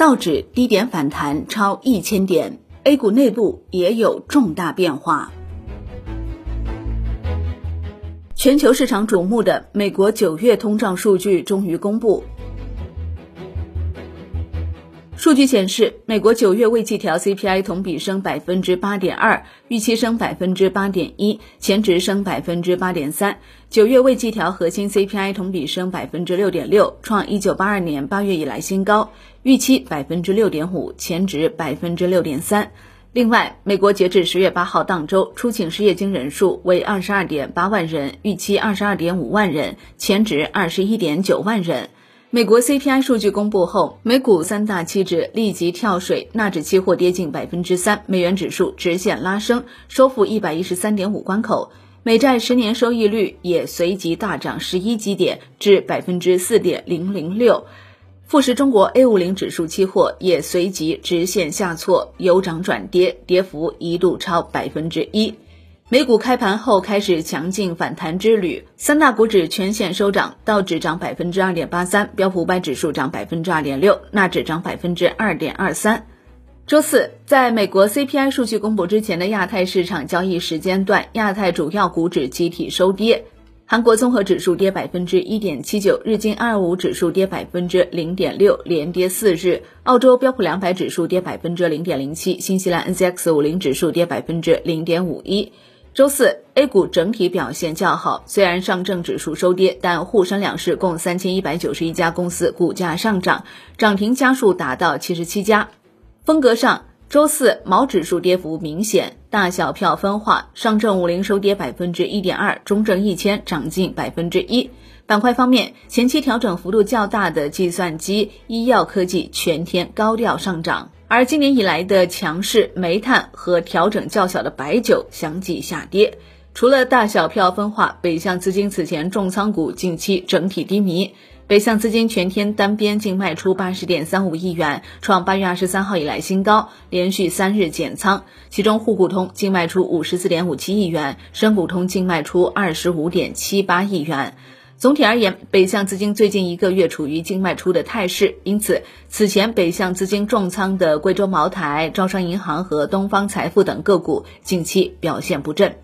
道指低点反弹超一千点，A 股内部也有重大变化。全球市场瞩目的美国九月通胀数据终于公布。数据显示，美国九月未季调 CPI 同比升百分之八点二，预期升百分之八点一，前值升百分之八点三。九月未季调核心 CPI 同比升百分之六点六，创一九八二年八月以来新高，预期百分之六点五，前值百分之六点三。另外，美国截至十月八号当周出请失业金人数为二十二点八万人，预期二十二点五万人，前值二十一点九万人。美国 CPI 数据公布后，美股三大期指立即跳水，纳指期货跌近百分之三，美元指数直线拉升，收复一百一十三点五关口，美债十年收益率也随即大涨十一基点至百分之四点零零六，富时中国 A 五零指数期货也随即直线下挫，由涨转跌，跌幅一度超百分之一。美股开盘后开始强劲反弹之旅，三大股指全线收涨，道指涨百分之二点八三，标普五百指数涨百分之二点六，纳指涨百分之二点二三。周四，在美国 CPI 数据公布之前的亚太市场交易时间段，亚太主要股指集体收跌，韩国综合指数跌百分之一点七九，日经二五指数跌百分之零点六，连跌四日；澳洲标普两百指数跌百分之零点零七，新西兰 NCX 五零指数跌百分之零点五一。周四，A 股整体表现较好，虽然上证指数收跌，但沪深两市共三千一百九十一家公司股价上涨，涨停家数达到七十七家。风格上，周四毛指数跌幅明显，大小票分化，上证五零收跌百分之一点二，中证一千涨近百分之一。板块方面，前期调整幅度较大的计算机、医药科技全天高调上涨。而今年以来的强势煤炭和调整较小的白酒相继下跌。除了大小票分化，北向资金此前重仓股近期整体低迷。北向资金全天单边净卖出八十点三五亿元，创八月二十三号以来新高，连续三日减仓。其中沪股通净卖出五十四点五七亿元，深股通净卖出二十五点七八亿元。总体而言，北向资金最近一个月处于净卖出的态势，因此此前北向资金重仓的贵州茅台、招商银行和东方财富等个股近期表现不振。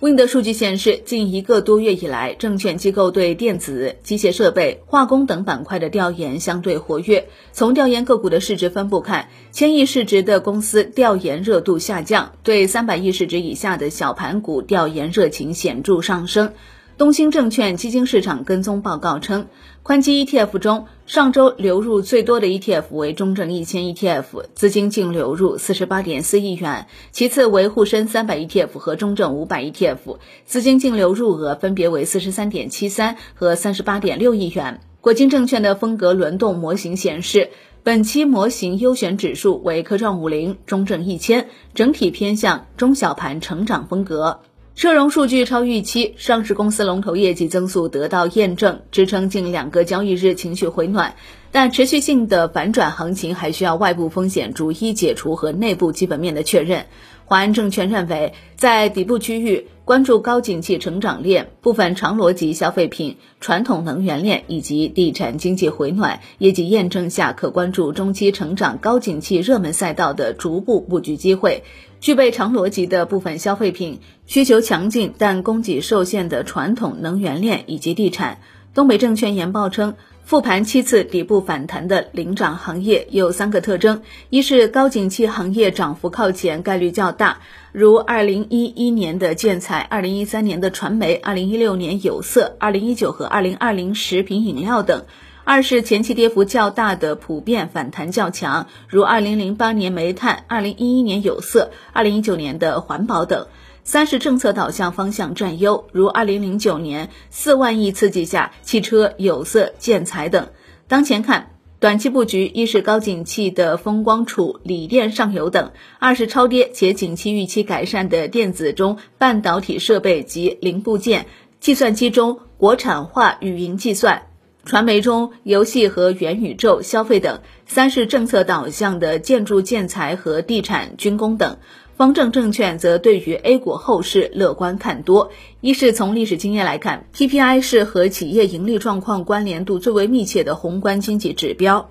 Wind 数据显示，近一个多月以来，证券机构对电子、机械设备、化工等板块的调研相对活跃。从调研个股的市值分布看，千亿市值的公司调研热度下降，对三百亿市值以下的小盘股调研热情显著上升。东兴证券基金市场跟踪报告称，宽基 ETF 中上周流入最多的 ETF 为中证一千 ETF，资金净流入四十八点四亿元；其次为沪深三百 ETF 和中证五百 ETF，资金净流入额分别为四十三点七三和三十八点六亿元。国金证券的风格轮动模型显示，本期模型优选指数为科创五零、中证一千，整体偏向中小盘成长风格。社融数据超预期，上市公司龙头业绩增速得到验证，支撑近两个交易日情绪回暖。但持续性的反转行情还需要外部风险逐一解除和内部基本面的确认。华安证券认为，在底部区域关注高景气成长链、部分长逻辑消费品、传统能源链以及地产经济回暖业绩验证下，可关注中期成长高景气热门赛道的逐步布局机会。具备长逻辑的部分消费品需求强劲但供给受限的传统能源链以及地产。东北证券研报称，复盘七次底部反弹的领涨行业有三个特征：一是高景气行业涨幅靠前，概率较大，如二零一一年的建材、二零一三年的传媒、二零一六年有色、二零一九和二零二零食品饮料等。二是前期跌幅较大的普遍反弹较强，如二零零八年煤炭、二零一一年有色、二零一九年的环保等。三是政策导向方向占优，如二零零九年四万亿刺激下汽车、有色、建材等。当前看，短期布局一是高景气的风光储、锂电上游等；二是超跌且景气预期改善的电子中半导体设备及零部件、计算机中国产化语音计算。传媒中游戏和元宇宙消费等，三是政策导向的建筑建材和地产军工等。方正证券则对于 A 股后市乐观看多，一是从历史经验来看，PPI 是和企业盈利状况关联度最为密切的宏观经济指标。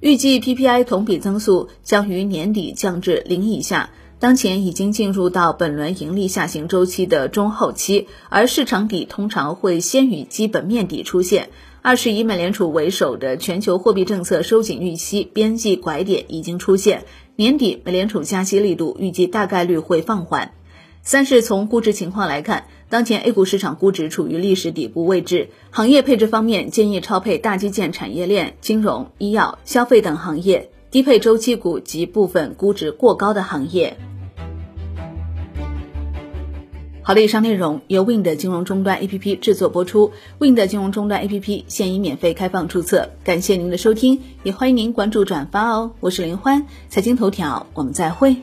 预计 PPI 同比增速将于年底降至零以下。当前已经进入到本轮盈利下行周期的中后期，而市场底通常会先于基本面底出现。二是以美联储为首的全球货币政策收紧预期边际拐点已经出现，年底美联储加息力度预计大概率会放缓。三是从估值情况来看，当前 A 股市场估值处于历史底部位置，行业配置方面建议超配大基建产业链、金融、医药、消费等行业，低配周期股及部分估值过高的行业。好的，以上内容由 Wind 金融终端 APP 制作播出。Wind 金融终端 APP 现已免费开放注册，感谢您的收听，也欢迎您关注转发哦。我是林欢，财经头条，我们再会。